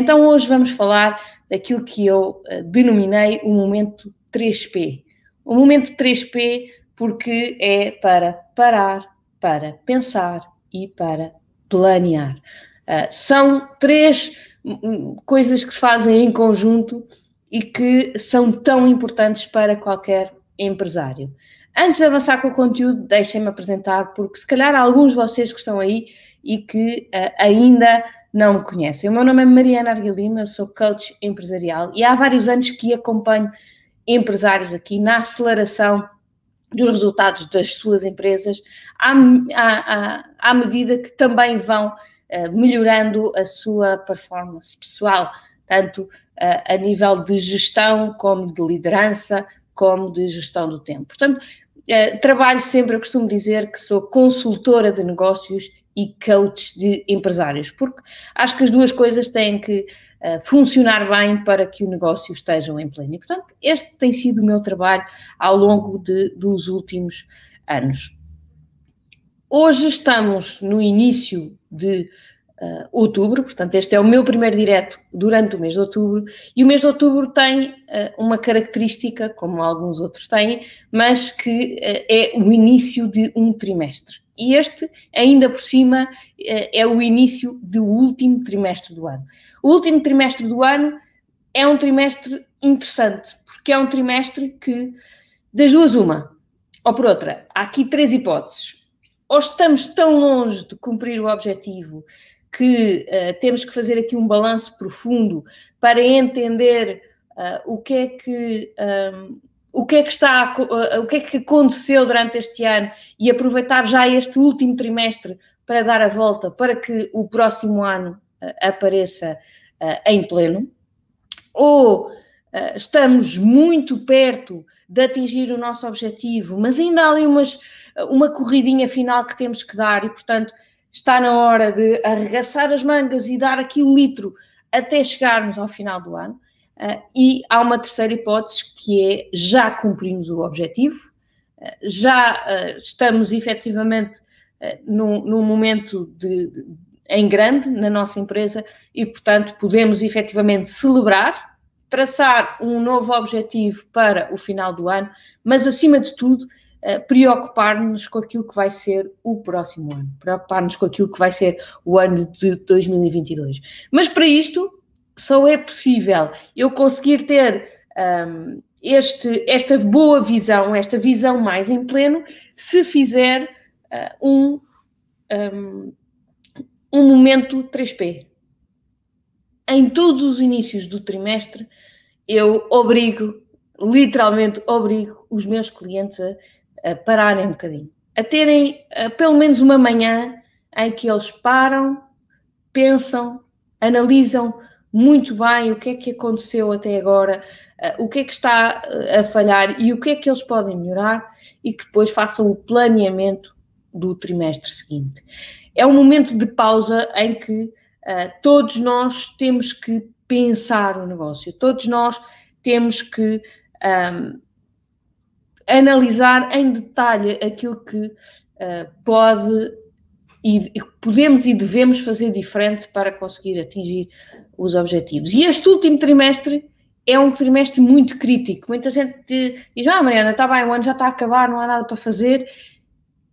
Então hoje vamos falar daquilo que eu uh, denominei o momento 3P. O momento 3P porque é para parar, para pensar e para planear. Uh, são três hum, coisas que se fazem em conjunto e que são tão importantes para qualquer empresário. Antes de avançar com o conteúdo, deixem-me apresentar, porque se calhar há alguns de vocês que estão aí e que uh, ainda não me conhecem. O meu nome é Mariana Arguilima, eu sou coach empresarial e há vários anos que acompanho empresários aqui na aceleração dos resultados das suas empresas, à, à, à medida que também vão uh, melhorando a sua performance pessoal, tanto uh, a nível de gestão, como de liderança, como de gestão do tempo. Portanto, uh, trabalho sempre, eu costumo dizer que sou consultora de negócios e coach de empresários, porque acho que as duas coisas têm que uh, funcionar bem para que o negócio esteja em pleno. E, portanto, este tem sido o meu trabalho ao longo de, dos últimos anos. Hoje estamos no início de uh, outubro, portanto, este é o meu primeiro direto durante o mês de outubro, e o mês de outubro tem uh, uma característica, como alguns outros têm, mas que é o início de um trimestre. E este, ainda por cima, é o início do último trimestre do ano. O último trimestre do ano é um trimestre interessante, porque é um trimestre que, das duas, uma, ou por outra, há aqui três hipóteses. Ou estamos tão longe de cumprir o objetivo que uh, temos que fazer aqui um balanço profundo para entender uh, o que é que um, o que é que está uh, o que é que aconteceu durante este ano e aproveitar já este último trimestre para dar a volta para que o próximo ano apareça em pleno ou estamos muito perto de atingir o nosso objetivo, mas ainda há ali umas, uma corridinha final que temos que dar e, portanto, está na hora de arregaçar as mangas e dar aqui o litro até chegarmos ao final do ano. Uh, e há uma terceira hipótese que é já cumprimos o objetivo, uh, já uh, estamos efetivamente num, num, momento de, de, em grande na nossa empresa e, portanto, podemos efetivamente celebrar, traçar um novo objetivo para o final do ano, mas acima de tudo, preocupar-nos com aquilo que vai ser o próximo ano, preocupar-nos com aquilo que vai ser o ano de 2022. Mas para isto só é possível eu conseguir ter um, este, esta boa visão, esta visão mais em pleno, se fizer uh, um, um, um momento 3P. Em todos os inícios do trimestre, eu obrigo, literalmente obrigo os meus clientes a a pararem um bocadinho, a terem a, pelo menos uma manhã em que eles param, pensam, analisam muito bem o que é que aconteceu até agora, uh, o que é que está uh, a falhar e o que é que eles podem melhorar e que depois façam o planeamento do trimestre seguinte. É um momento de pausa em que uh, todos nós temos que pensar o negócio, todos nós temos que um, analisar em detalhe aquilo que uh, pode e podemos e devemos fazer diferente para conseguir atingir os objetivos. E este último trimestre é um trimestre muito crítico. Muita gente diz: Ah, Mariana, está bem, o ano já está a acabar, não há nada para fazer.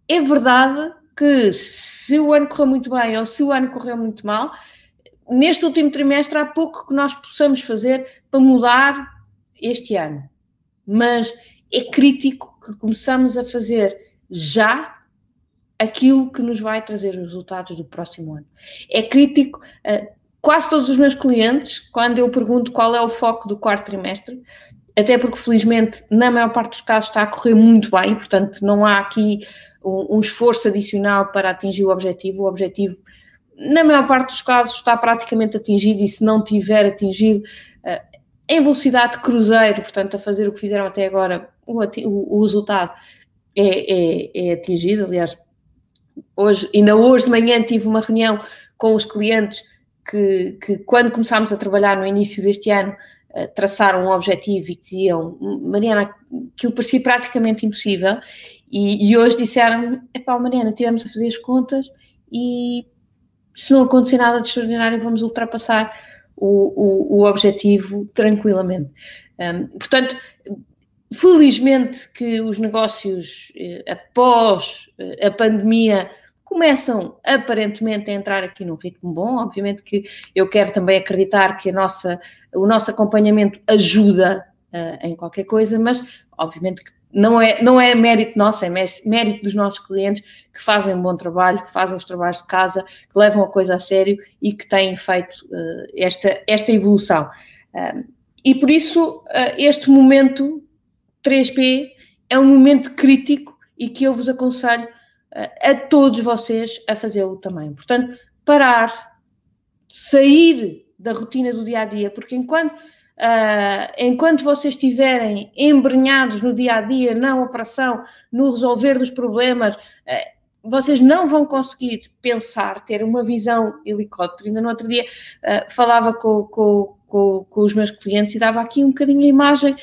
É verdade que se o ano correu muito bem ou se o ano correu muito mal, neste último trimestre há pouco que nós possamos fazer para mudar este ano. Mas é crítico que começamos a fazer já aquilo que nos vai trazer os resultados do próximo ano. É crítico, uh, quase todos os meus clientes, quando eu pergunto qual é o foco do quarto trimestre, até porque felizmente na maior parte dos casos está a correr muito bem, portanto não há aqui um, esforço adicional para atingir o objetivo. O objetivo, na maior parte dos casos, está praticamente atingido e se não tiver atingido, uh, em velocidade de cruzeiro, portanto, a fazer o que fizeram até agora, o, o, o resultado é, é, é, atingido. Aliás, hoje, ainda hoje de manhã tive uma reunião com os clientes que, que quando começámos a trabalhar no início deste ano, eh, traçaram um objetivo e diziam, Mariana, aquilo parecia praticamente impossível, e, e hoje disseram, epá, Mariana, estivemos a fazer as contas e se não acontecer nada de extraordinário, vamos ultrapassar o, o, o objetivo tranquilamente. Um, portanto, felizmente que os negócios eh, após eh, a pandemia começam aparentemente a entrar aqui num ritmo bom. Obviamente que eu quero também acreditar que nossa, o nosso acompanhamento ajuda uh, em qualquer coisa, mas obviamente que não é, não é mérito nosso, é mérito dos nossos clientes que fazem um bom trabalho, que fazem os trabalhos de casa, que levam a coisa a sério e que têm feito uh, esta, esta evolução. E por isso, uh, este momento 3P é um momento crítico e que eu vos aconselho a todos vocês a fazê-lo também. Portanto, parar, sair da rotina do dia a dia, porque enquanto Uh, enquanto vocês estiverem embrenhados no dia a dia, na operação, no resolver dos problemas, uh, vocês não vão conseguir pensar, ter uma visão helicóptero. Ainda no outro dia uh, falava com, com, com, com, os meus clientes e dava aqui um bocadinho a imagem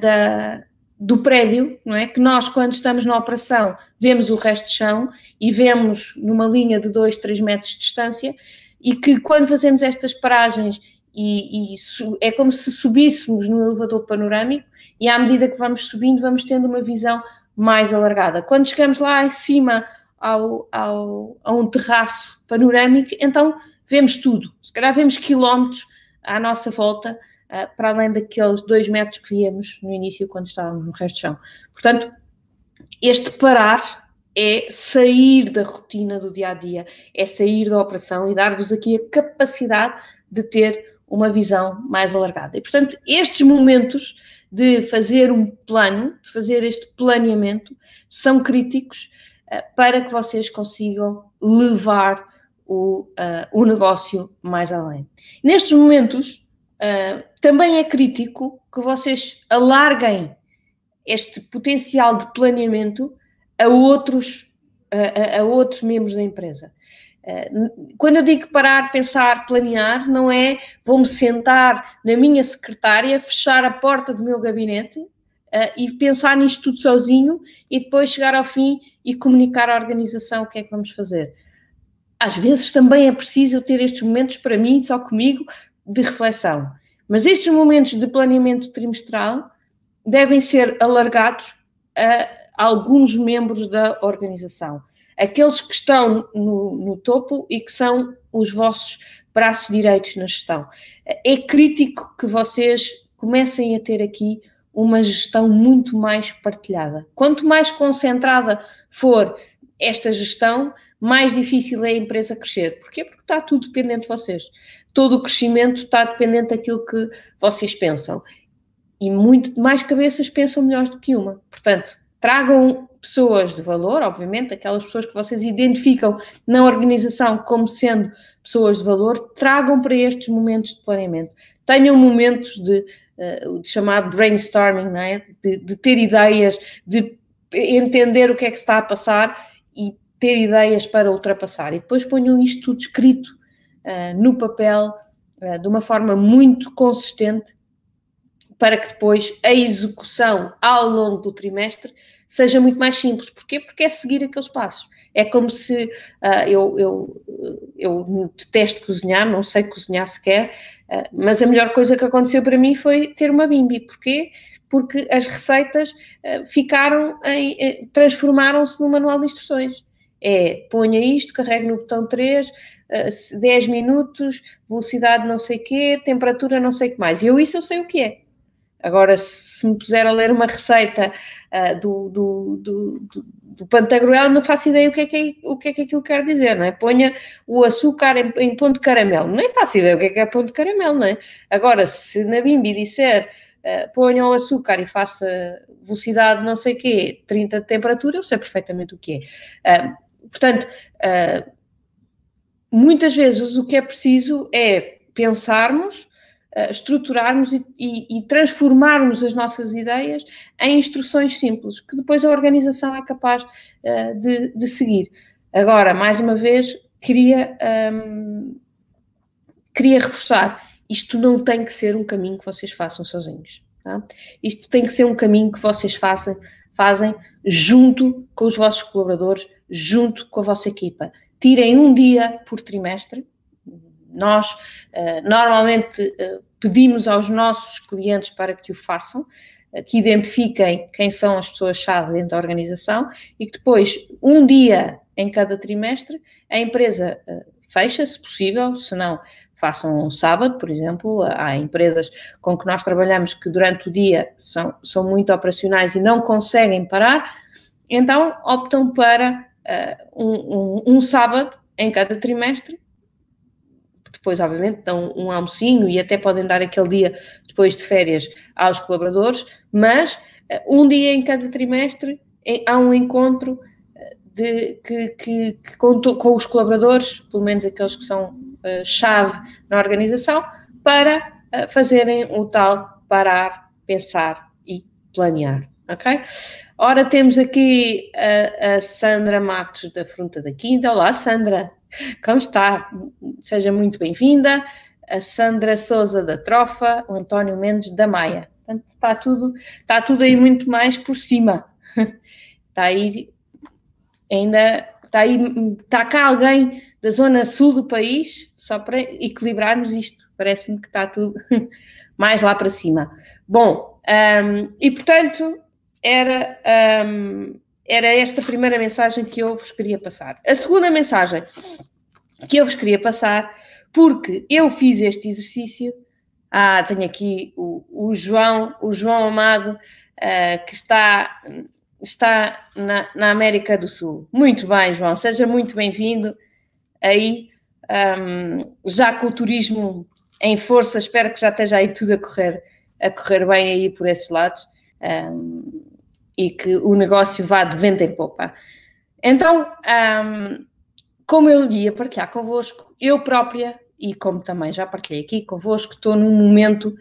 da, do prédio, não é? Que nós, quando estamos na operação, vemos o resto de chão e vemos numa linha de 2, 3 metros de distância, e que quando fazemos estas paragens e, e, é como se subíssemos no elevador panorâmico e à medida que vamos subindo vamos tendo uma visão mais alargada. Quando chegamos lá em cima ao, ao, a um terraço panorâmico, então vemos tudo. Se calhar vemos quilómetros à nossa volta, para além daqueles dois metros que víamos no início quando estávamos no resto do chão. Portanto, este parar é sair da rotina do dia a dia, é sair da operação e dar-vos aqui a capacidade de ter uma visão mais alargada. E, portanto, estes momentos de fazer um plano, de fazer este planeamento, são críticos uh, para que vocês consigam levar o, uh, o negócio mais além. Nestes momentos, uh, também é crítico que vocês alarguem este potencial de planeamento a outros, a, a outros membros da empresa. Eh, quando eu digo parar, pensar, planear, não é vou-me sentar na minha secretária, fechar a porta do meu gabinete uh, e pensar nisto tudo sozinho e depois chegar ao fim e comunicar à organização o que é que vamos fazer. Às vezes também é preciso ter estes momentos para mim, só comigo, de reflexão. Mas estes momentos de planeamento trimestral devem ser alargados a alguns membros da organização aqueles que estão no, no topo e que são os vossos braços direitos na gestão. É crítico que vocês comecem a ter aqui uma gestão muito mais partilhada. Quanto mais concentrada for esta gestão, mais difícil é a empresa crescer. Porquê? Porque está tudo dependente de vocês. Todo o crescimento está dependente daquilo que vocês pensam. E muito mais cabeças pensam melhor do que uma. Portanto, tragam pessoas de valor, obviamente, aquelas pessoas que vocês identificam na organização como sendo pessoas de valor, tragam para estes momentos de planeamento. Tenham momentos de, de chamado brainstorming, não é? de, de ter ideias, de entender o que é que está a passar e ter ideias para ultrapassar. E depois ponham isto tudo escrito uh, no papel uh, de uma forma muito consistente para que depois a execução ao longo do trimestre seja muito mais simples. Porquê? Porque é seguir aqueles passos. É como se uh, eu, eu, eu detesto cozinhar, não sei cozinhar sequer, uh, mas a melhor coisa que aconteceu para mim foi ter uma bimbi. Porquê? Porque as receitas uh, ficaram transformaram-se num manual de instruções. É, ponha isto, carregue no botão 3, 10 minutos, velocidade não sei quê, temperatura não sei o que mais. E eu isso eu sei o que é. Agora, se me puser a ler uma receita uh, do, do, do, do Pantagruel, não faço ideia o que, é que é, o que é que aquilo quer dizer, não é? Ponha o açúcar em, em ponto de caramelo, nem faço ideia o que é que é ponto de caramelo, não é? Agora, se na Bimbi disser uh, ponha o açúcar e faça velocidade não sei o quê, 30 de temperatura, eu sei perfeitamente o que é. Uh, portanto, muitas vezes o que é preciso é pensarmos uh, estruturarmos e, e, e, transformarmos as nossas ideias em instruções simples, que depois a organização é capaz uh, de, de, seguir. Agora, mais uma vez, queria, um, queria reforçar, isto não tem que ser um caminho que vocês façam sozinhos. Tá? Isto tem que ser um caminho que vocês façam, fazem junto com os vossos colaboradores, junto com a vossa equipa. Tirem um dia por trimestre, nós normalmente pedimos aos nossos clientes para que o façam, que identifiquem quem são as pessoas-chave dentro da organização e que depois, um dia em cada trimestre, a empresa fecha, se possível, se não, façam um sábado, por exemplo. Há empresas com que nós trabalhamos que durante o dia são, são muito operacionais e não conseguem parar, então optam para uh, um, um, um sábado em cada trimestre depois, obviamente, dão um almocinho e até podem dar aquele dia depois de férias aos colaboradores, mas uh, um dia em cada trimestre há um encontro de, que, que, que com, os colaboradores, pelo menos aqueles que são chave na organização, para uh, fazerem o tal parar, pensar e planear. Ok? Ora, temos aqui a, a Sandra Matos da Frunta da Quinta. Olá, Sandra, como está? Seja muito bem-vinda. A Sandra Souza da Trofa, o António Mendes da Maia. Portanto, está tudo, está tudo aí muito mais por cima. Está aí ainda está aí, está cá alguém da zona sul do país, só para equilibrarmos isto. Parece-me que está tudo mais lá para cima. Bom, um, e portanto, era, um, era esta primeira mensagem que eu vos queria passar. A segunda mensagem que eu vos queria passar, porque eu fiz este exercício. Ah, tenho aqui o, o João, o João Amado, uh, que está está na, na, América do Sul. Muito bem, João, seja muito bem-vindo aí, um, já com o turismo em força, espero que já esteja aí tudo a correr, a correr bem aí por esses lados um, e que o negócio vá de vento em popa. Então, um, como eu ia partilhar convosco, eu própria, e como também já partilhei aqui convosco, estou num momento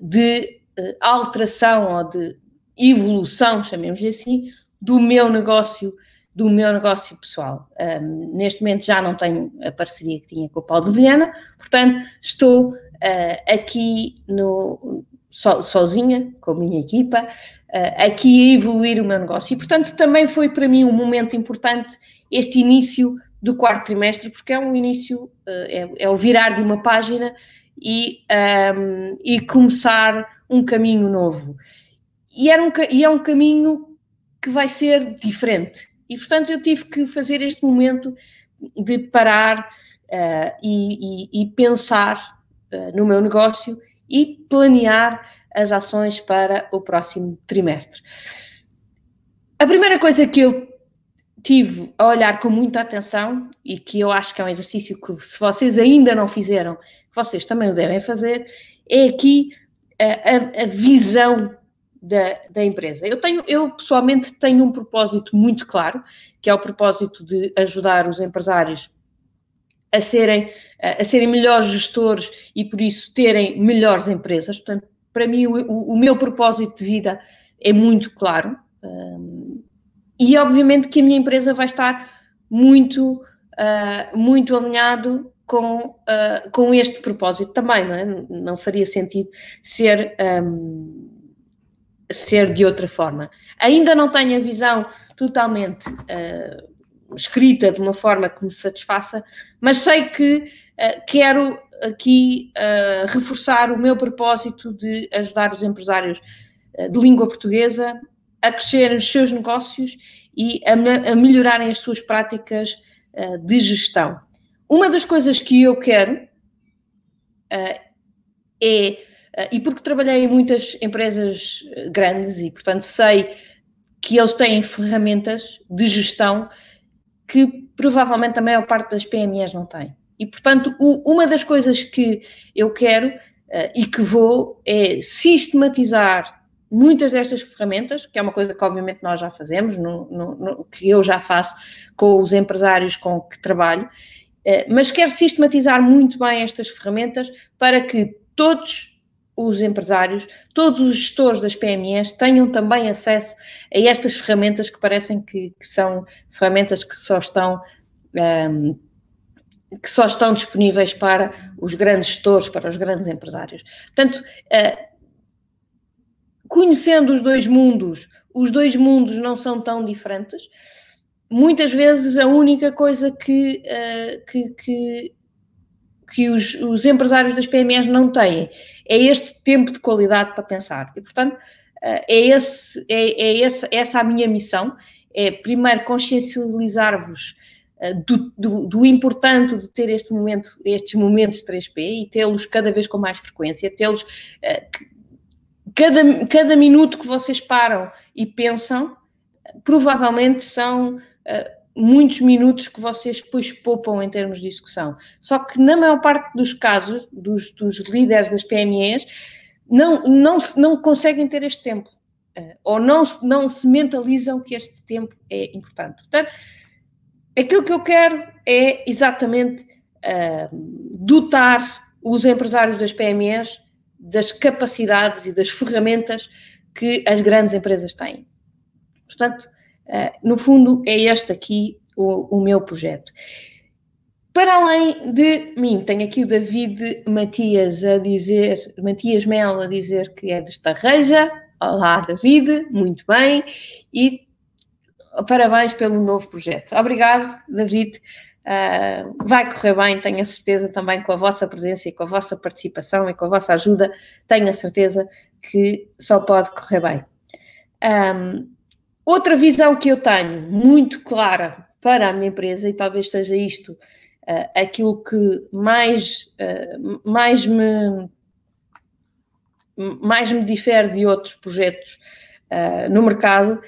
de uh, alteração ou de evolução, chamemos assim, do meu negócio, do meu negócio pessoal. Um, neste momento já não tenho a parceria que tinha com o Paulo de Vilhena, portanto estou uh, aqui no, so, sozinha, com a minha equipa, uh, aqui a evoluir o meu negócio. E portanto também foi para mim um momento importante este início do quarto trimestre, porque é um início, uh, é, é, o virar de uma página e, um, e começar um caminho novo e, era um, e é um caminho que vai ser diferente. E, portanto, eu tive que fazer este momento de parar uh, e, e, e, pensar uh, no meu negócio e planear as ações para o próximo trimestre. A primeira coisa que eu tive a olhar com muita atenção e que eu acho que é um exercício que, se vocês ainda não fizeram, vocês também o devem fazer, é aqui a, a, a visão da, da, empresa. Eu tenho, eu pessoalmente tenho um propósito muito claro, que é o propósito de ajudar os empresários a serem, a, serem melhores gestores e por isso terem melhores empresas. Portanto, para mim o, o meu propósito de vida é muito claro um, e obviamente que a minha empresa vai estar muito, uh, muito alinhado com, uh, com este propósito também, não é? Não faria sentido ser um, ser de outra forma. Ainda não tenho a visão totalmente uh, escrita de uma forma que me satisfaça, mas sei que uh, quero aqui uh, reforçar o meu propósito de ajudar os empresários de língua portuguesa a crescerem os seus negócios e a, a melhorarem as suas práticas de gestão. Uma das coisas que eu quero é e porque trabalhei em muitas empresas eh, grandes e, portanto, sei que eles têm ferramentas de gestão que provavelmente a maior parte das PMEs não tem. E, portanto, o, uma das coisas que eu quero uh, e que vou é sistematizar muitas destas ferramentas, que é uma coisa que obviamente nós já fazemos, no, no, no, que eu já faço com os empresários com que trabalho, uh, mas quero sistematizar muito bem estas ferramentas para que todos os empresários, todos os gestores das PMEs tenham também acesso a estas ferramentas que parecem que, que são ferramentas que só estão um, que só estão disponíveis para os grandes gestores, para os grandes empresários. Portanto, uh, conhecendo os dois mundos, os dois mundos não são tão diferentes. Muitas vezes a única coisa que, uh, que, que que os, os empresários das PMEs não têm. É este tempo de qualidade para pensar. E, portanto, é, esse, é, é esse, essa a minha missão, é primeiro consciencializar-vos do, do, do, importante de ter este momento, estes momentos de 3P e tê-los cada vez com mais frequência, tê-los cada, cada minuto que vocês param e pensam, provavelmente são muitos minutos que vocês depois poupam em termos de execução. Só que na maior parte dos casos, dos, dos líderes das PMEs, não, não, não conseguem ter este tempo. Uh, ou não, não se mentalizam que este tempo é importante. Portanto, aquilo que eu quero é exatamente uh, dotar os empresários das PMEs das capacidades e das ferramentas que as grandes empresas têm. Portanto, Uh, no fundo, é este aqui o, o, meu projeto. Para além de mim, tenho aqui o David Matias a dizer, Matias Mel a dizer que é de Estarreja. Olá, David, muito bem. E parabéns pelo novo projeto. Obrigado, David. Uh, vai correr bem, tenho a certeza também com a vossa presença e com a vossa participação e com a vossa ajuda, tenho a certeza que só pode correr bem. Um, Outra visão que eu tenho muito clara para a minha empresa, e talvez seja isto uh, aquilo que mais, uh, mais, me, mais me difere de outros projetos uh, no mercado,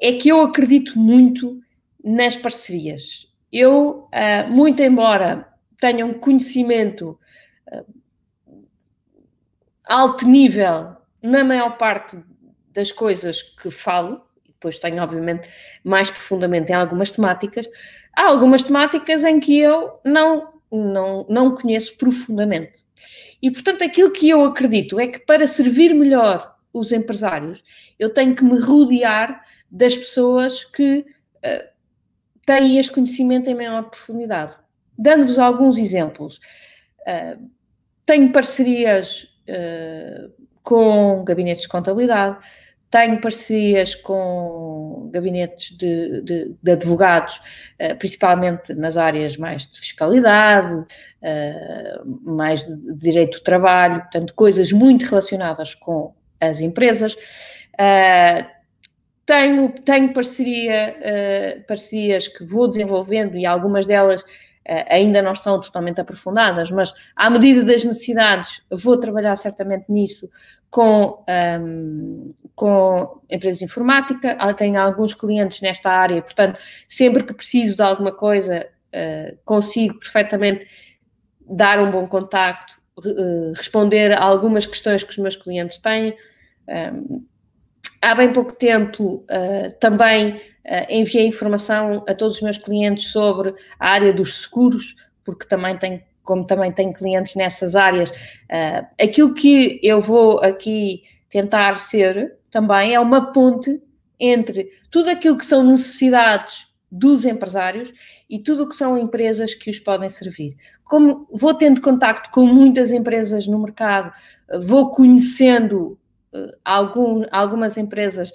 é que eu acredito muito nas parcerias. Eu, muito embora tenha um conhecimento alto nível na maior parte das coisas que falo, depois tenho, obviamente, mais profundamente em algumas temáticas. Há algumas temáticas em que eu não, não, não conheço profundamente. E, portanto, aquilo que eu acredito é que para servir melhor os empresários, eu tenho que me rodear das pessoas que uh, têm este conhecimento em maior profundidade. Dando-vos alguns exemplos, uh, tenho parcerias uh, com gabinetes de contabilidade, tenho parcerias com gabinetes de, de, de advogados, uh, principalmente nas áreas mais de fiscalidade, uh, mais de, direito do trabalho, portanto, coisas muito relacionadas com as empresas. Uh, tenho, tenho parceria, parcerias que vou desenvolvendo e algumas delas ainda não estão totalmente aprofundadas, mas à medida das necessidades vou trabalhar certamente nisso com, um, com empresas de informática, tenho alguns clientes nesta área, portanto, sempre que preciso de alguma coisa, uh, consigo perfeitamente dar um bom contacto, uh, responder a algumas questões que os meus clientes têm. Um, há bem pouco tempo uh, também enviei informação a todos os meus clientes sobre a área dos seguros, porque também tenho como também tenho clientes nessas áreas, uh, aquilo que eu vou aqui tentar ser também é uma ponte entre tudo aquilo que são necessidades dos empresários e tudo o que são empresas que os podem servir. Como vou tendo contacto com muitas empresas no mercado, vou conhecendo uh, algum, algumas empresas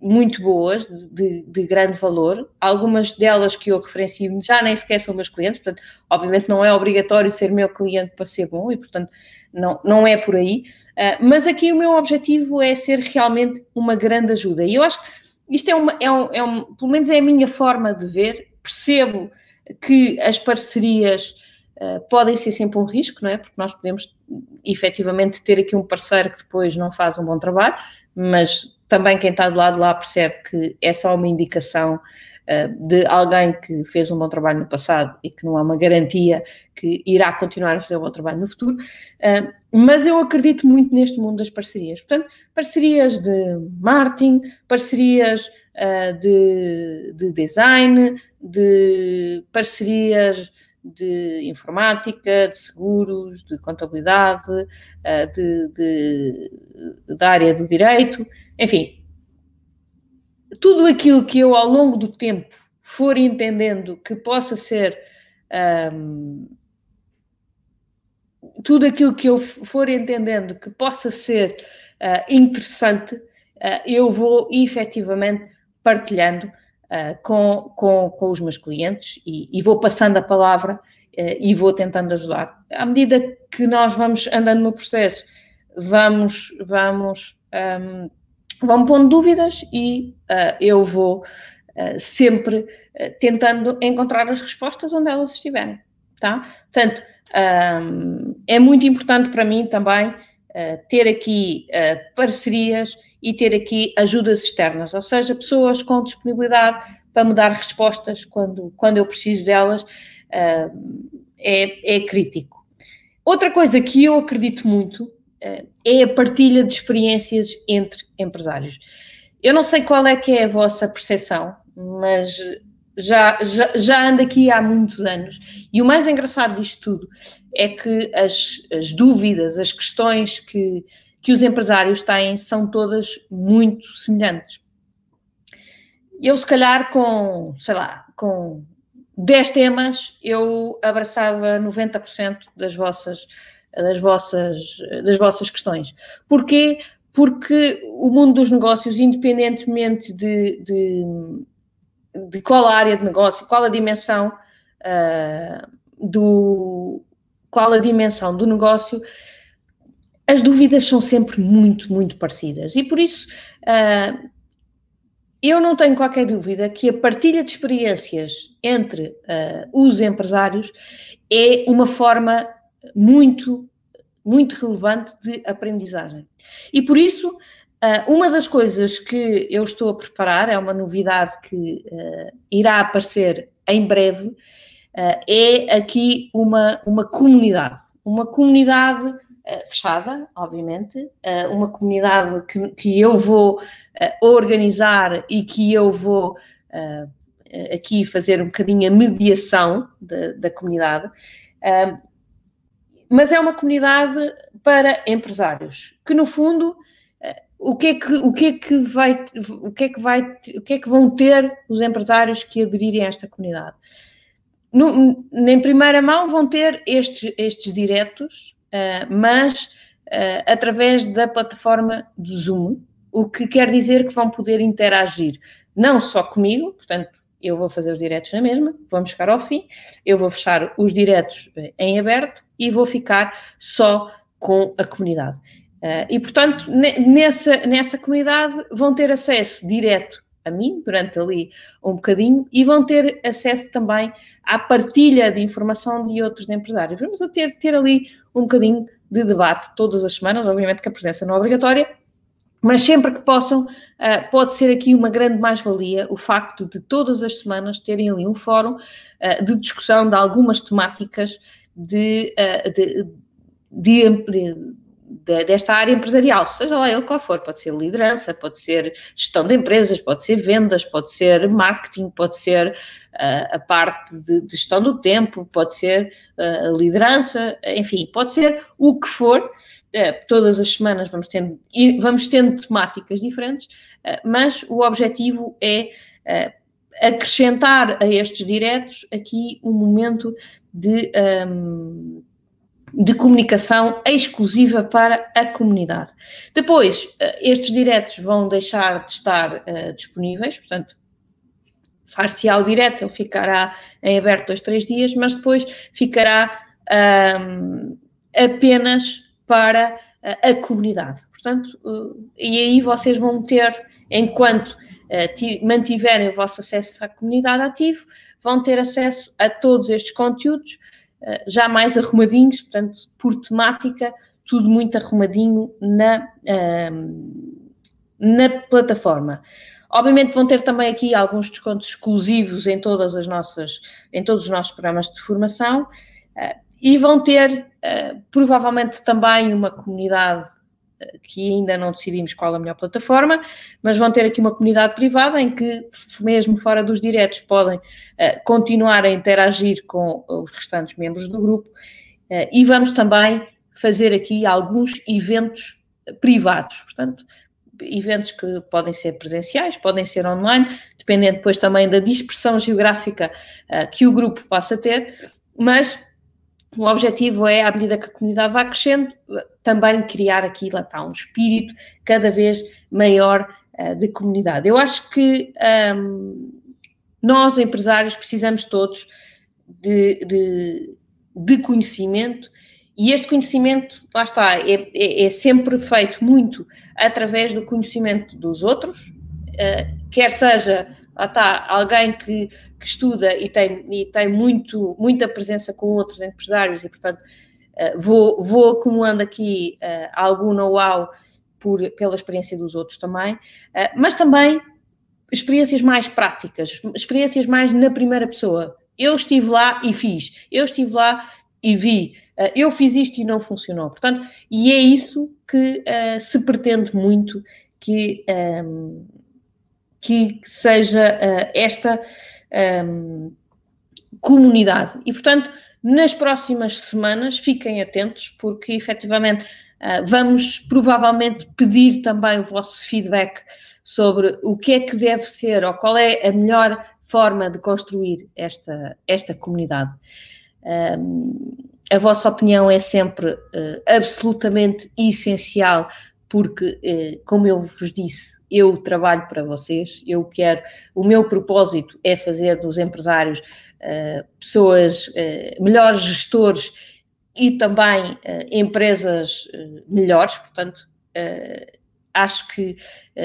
muito boas, de, de, grande valor. Algumas delas que eu referencio já nem sequer são meus clientes, portanto, obviamente não é obrigatório ser meu cliente para ser bom e, portanto, não, não é por aí. Uh, mas aqui o meu objetivo é ser realmente uma grande ajuda. E eu acho que isto é uma, é um, é um pelo menos é a minha forma de ver, percebo que as parcerias uh, podem ser sempre um risco, não é? Porque nós podemos efetivamente ter aqui um parceiro que depois não faz um bom trabalho, mas também quem está do lado lá percebe que é só uma indicação uh, de alguém que fez um bom trabalho no passado e que não há uma garantia que irá continuar a fazer um bom trabalho no futuro. Uh, mas eu acredito muito neste mundo das parcerias. Portanto, parcerias de marketing, parcerias uh, de, de design, de parcerias de informática, de seguros, de contabilidade, de, de, da área do direito, enfim, tudo aquilo que eu ao longo do tempo for entendendo que possa ser um, tudo aquilo que eu for entendendo que possa ser uh, interessante, uh, eu vou efetivamente partilhando uh, com, com, com os meus clientes e, e vou passando a palavra uh, e vou tentando ajudar. À medida que nós vamos andando no processo, vamos, vamos, um, vão pondo dúvidas e uh, eu vou sempre tentando encontrar as respostas onde elas estiverem, tá? Portanto, um, é muito importante para mim também ter aqui parcerias e ter aqui ajudas externas, ou seja, pessoas com disponibilidade para me dar respostas quando, quando eu preciso delas, uh, é, é crítico. Outra coisa que eu acredito muito é a partilha de experiências entre empresários. Eu não sei qual é que é a vossa percepção, mas já, já, já ando aqui há muitos anos. E o mais engraçado disto tudo é que as, as dúvidas, as questões que, que os empresários têm são todas muito semelhantes. Eu, se calhar, com, sei lá, com 10 temas, eu abraçava 90% das vossas, das, vossas, das vossas questões. Porquê? Porque o mundo dos negócios, independentemente de, de, de qual área de negócio, qual a dimensão uh, do qual a dimensão do negócio, as dúvidas são sempre muito, muito parecidas. E por isso, uh, eu não tenho qualquer dúvida que a partilha de experiências entre uh, os empresários é uma forma muito, muito relevante de aprendizagem. E por isso, uma das coisas que eu estou a preparar, é uma novidade que irá aparecer em breve, é aqui uma, uma comunidade. Uma comunidade eh, fechada, obviamente, uma comunidade que, que eu vou organizar e que eu vou aqui fazer um bocadinho a mediação da, da comunidade, mas é uma comunidade para empresários, que no fundo o que é que o que é que vai o que é que vai o que é que vão ter os empresários que aderirem a esta comunidade no, em primeira mão vão ter estes estes diretos uh, mas uh, através da plataforma do Zoom, o que quer dizer que vão poder interagir não só comigo, portanto, eu vou fazer os diretos na mesma, vamos chegar ao fim, eu vou fechar os diretos eh, em aberto e vou ficar só com a comunidade. Uh, e, portanto, nessa, nessa comunidade vão ter acesso direto a mim, durante ali um bocadinho, e vão ter acesso também à partilha de informação de outros empresários. Vamos ter, ter ali um bocadinho de debate todas as semanas, obviamente que a presença não é obrigatória, mas sempre que possam, uh, pode ser aqui uma grande mais-valia o facto de todas as semanas terem ali um fórum uh, de discussão de algumas temáticas de, de, de, de de, desta área empresarial, seja lá ele qual for, pode ser liderança, pode ser gestão de empresas, pode ser vendas, pode ser marketing, pode ser uh, a parte de, de, gestão do tempo, pode ser uh, liderança, enfim, pode ser o que for. Uh, todas as semanas vamos tendo, vamos tendo temáticas diferentes, mas o objetivo é acrescentar a estes diretos aqui um momento de. Um, de comunicação exclusiva para a comunidade. Depois, eh, estes diretos vão deixar de estar uh, disponíveis, portanto, far-se-á o direto, ele ficará em aberto dois, três dias, mas depois ficará apenas para a, a comunidade. Portanto, uh, e aí vocês vão ter, enquanto uh, mantiverem o vosso acesso à comunidade ativo, vão ter acesso a todos estes conteúdos eh, já mais arrumadinhos, portanto, por temática, tudo muito arrumadinho na, ehm, na plataforma. Obviamente vão ter também aqui alguns descontos exclusivos em todas as nossas, em todos os nossos programas de formação uh, e vão ter uh, provavelmente também uma comunidade que ainda não decidimos qual a melhor plataforma, mas vão ter aqui uma comunidade privada em que, mesmo fora dos diretos, podem uh, continuar a interagir com os restantes membros do grupo. Uh, e vamos também fazer aqui alguns eventos privados, portanto, eventos que podem ser presenciais, podem ser online, dependendo depois também da dispersão geográfica uh, que o grupo possa ter, mas o objetivo é, à medida que a comunidade vai crescendo, também criar aqui, lá está, um espírito cada vez maior uh, de comunidade. Eu acho que um, nós, empresários, precisamos todos de, de, de conhecimento e este conhecimento, lá está, é, é, é, sempre feito muito através do conhecimento dos outros, uh, quer seja, lá está, alguém que, que, estuda e tem, e tem muito, muita presença com outros empresários e, portanto, uh, vou, vou acumulando aqui uh, algum know-how pela experiência dos outros também, mas também experiências mais práticas, experiências mais na primeira pessoa. Eu estive lá e fiz, eu estive lá e vi, eu fiz isto e não funcionou. Portanto, e é isso que se pretende muito que, ehm, que seja esta um, comunidade. E, portanto, nas próximas semanas, fiquem atentos, porque efetivamente vamos provavelmente pedir também o vosso feedback sobre o que é que deve ser ou qual é a melhor forma de construir esta, esta comunidade. Um, a vossa opinião é sempre uh, absolutamente essencial, porque, uh, como eu vos disse, eu trabalho para vocês, eu quero, o meu propósito é fazer dos empresários uh, pessoas, melhores gestores e também empresas melhores, portanto, acho que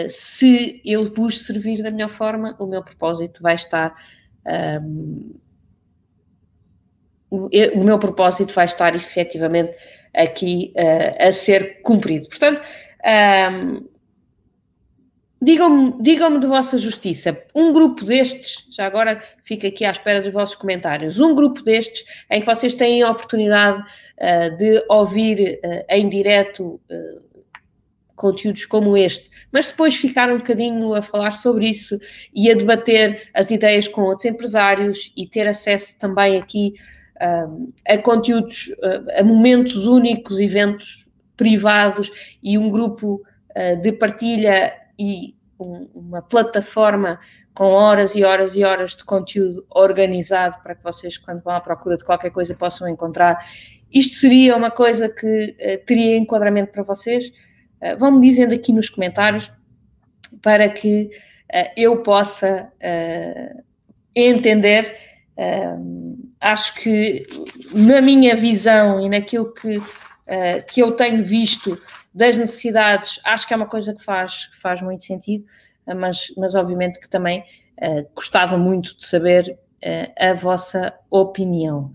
se eu vos servir da melhor forma, o meu propósito vai estar. Um, o meu propósito vai estar efetivamente aqui uh, a ser cumprido. Portanto, um, digam-me digam de vossa justiça, um grupo destes, já agora fica aqui à espera dos vossos comentários, um grupo destes em que vocês têm a oportunidade uh, de ouvir uh, em direto conteúdos como este, mas depois ficar um bocadinho a falar sobre isso e a debater as ideias com outros empresários e ter acesso também aqui a conteúdos, a momentos únicos, eventos privados e um grupo uh, de partilha e um, uma plataforma com horas e horas e horas de conteúdo organizado para que vocês, quando vão à procura de qualquer coisa, possam encontrar. Isto seria uma coisa que uh, teria enquadramento para vocês? Uh, Vão-me dizendo aqui nos comentários para que eu possa entender acho que na minha visão e naquilo que, uh, que eu tenho visto das necessidades, acho que é uma coisa que faz, faz muito sentido, uh, mas, mas obviamente que também uh, gostava muito de saber a vossa opinião.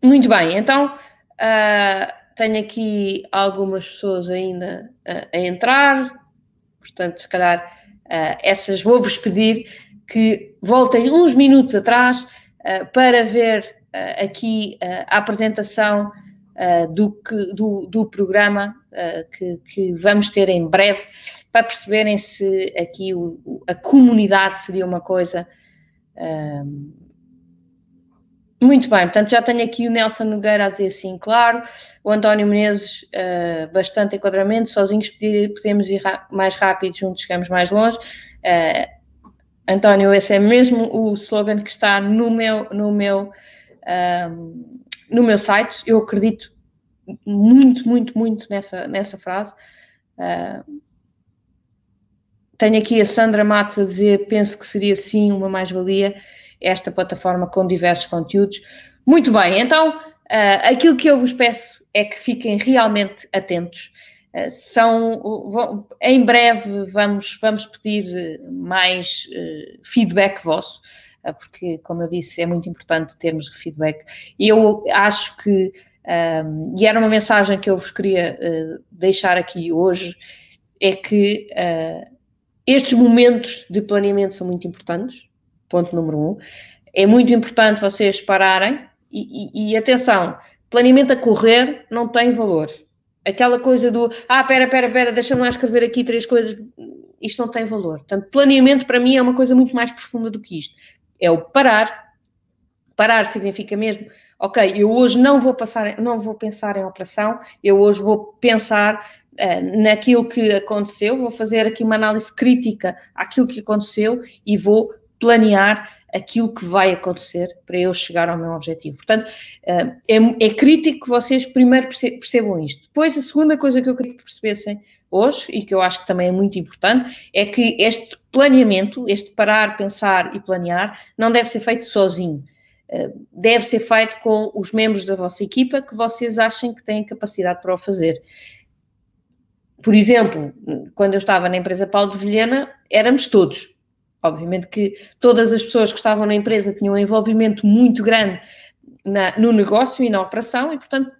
muito bem, então tenho aqui algumas pessoas ainda a entrar, Portanto, se calhar uh, essas vou-vos pedir que voltem uns minutos atrás uh, para ver uh, aqui a apresentação do, que, do, do programa que, que, vamos ter em breve, para perceberem se aqui o, a comunidade seria uma coisa. Muito bem, portanto já tenho aqui o Nelson Nogueira a dizer assim, claro, o António Menezes, uh, bastante enquadramento, sozinhos podemos ir mais rápido, juntos chegamos mais longe. António, esse é mesmo o slogan que está no meu, no meu, um, no meu site, eu acredito muito, muito, muito nessa, nessa frase. Uh, tenho aqui a Sandra Matos a dizer, penso que seria sim uma mais-valia esta plataforma com diversos conteúdos. Muito bem, então uh, aquilo que eu vos peço é que fiquem realmente atentos. Uh, são, em breve vamos, vamos pedir mais uh, feedback vosso, porque, como eu disse, é muito importante termos feedback. Eu acho que, um, e era uma mensagem que eu vos queria deixar aqui hoje, é que estes momentos de planeamento são muito importantes ponto número um. É muito importante vocês pararem e, e, e atenção, planeamento a correr não tem valor. Aquela coisa do, ah, pera, pera, pera, deixa-me lá escrever aqui três coisas, isto não tem valor. Portanto, planeamento para mim é uma coisa muito mais profunda do que isto. É o parar. Parar significa mesmo, ok, eu hoje não vou, passar, não vou pensar em operação, eu hoje vou pensar uh, naquilo que aconteceu, vou fazer aqui uma análise crítica àquilo que aconteceu e vou planear aquilo que vai acontecer para eu chegar ao meu objetivo. Portanto, é, é crítico que vocês primeiro percebam isto. Depois, a segunda coisa que eu queria que percebessem hoje, e que eu acho que também é muito importante, é que este planeamento, este parar, pensar e planear, não deve ser feito sozinho. Eh, deve ser feito com os membros da vossa equipa que vocês achem que têm capacidade para o fazer. Por exemplo, quando eu estava na empresa Paulo de Vilhena, éramos todos. Obviamente que todas as pessoas que estavam na empresa tinham um envolvimento muito grande na, no negócio e na operação, e portanto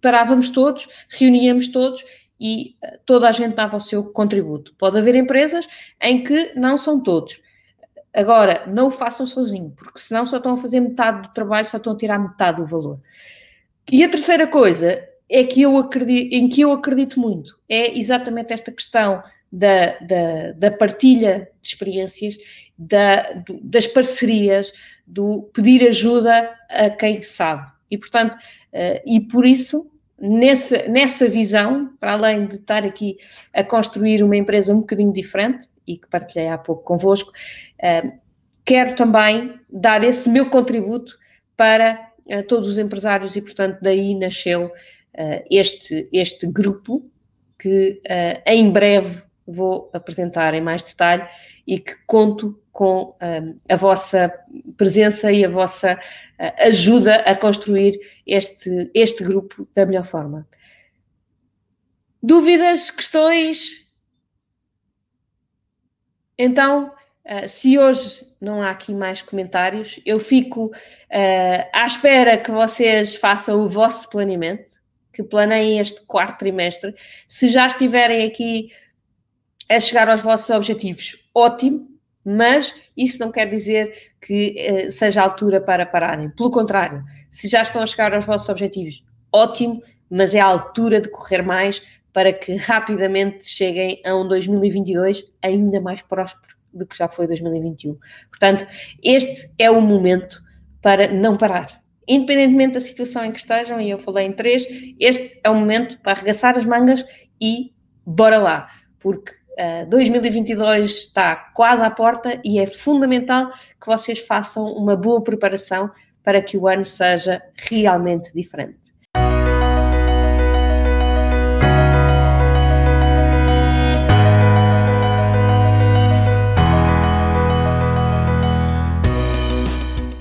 parávamos todos, reuníamos todos e eh, toda a gente dava o seu contributo. Pode haver empresas em que não são todos. Agora, não o façam sozinho, porque senão só estão a fazer metade do trabalho, só estão a tirar metade do valor. E a terceira coisa é que eu acredito, em que eu acredito muito é exatamente esta questão da, da, da partilha de experiências, da, do, das parcerias, do pedir ajuda a quem sabe. E, portanto, uh, e por isso nessa, nessa visão, para além de estar aqui a construir uma empresa um bocadinho diferente, e que partilhei há pouco convosco, uh, quero também dar esse meu contributo para uh, todos os empresários e, portanto, daí nasceu este, este grupo que em breve vou apresentar em mais detalhe e que conto com a vossa presença e a vossa ajuda a construir este, este grupo da melhor forma. Dúvidas, questões? Então, se hoje não há aqui mais comentários, eu fico à espera que vocês façam o vosso planeamento, que planeiem este quarto trimestre. Se já estiverem aqui a chegar aos vossos objetivos, ótimo, mas isso não quer dizer que uh, seja a altura para pararem. Pelo contrário, se já estão a chegar aos vossos objetivos, ótimo, mas é a altura de correr mais para que rapidamente cheguem a um 2022 ainda mais próspero do que já foi 2021. Portanto, este é o momento para não parar. Independentemente da situação em que estejam, e eu falei em três, este é o momento para arregaçar as mangas e bora lá, porque Uh, eh, 2022 está quase à porta e é fundamental que vocês façam uma boa preparação para que o ano seja realmente diferente.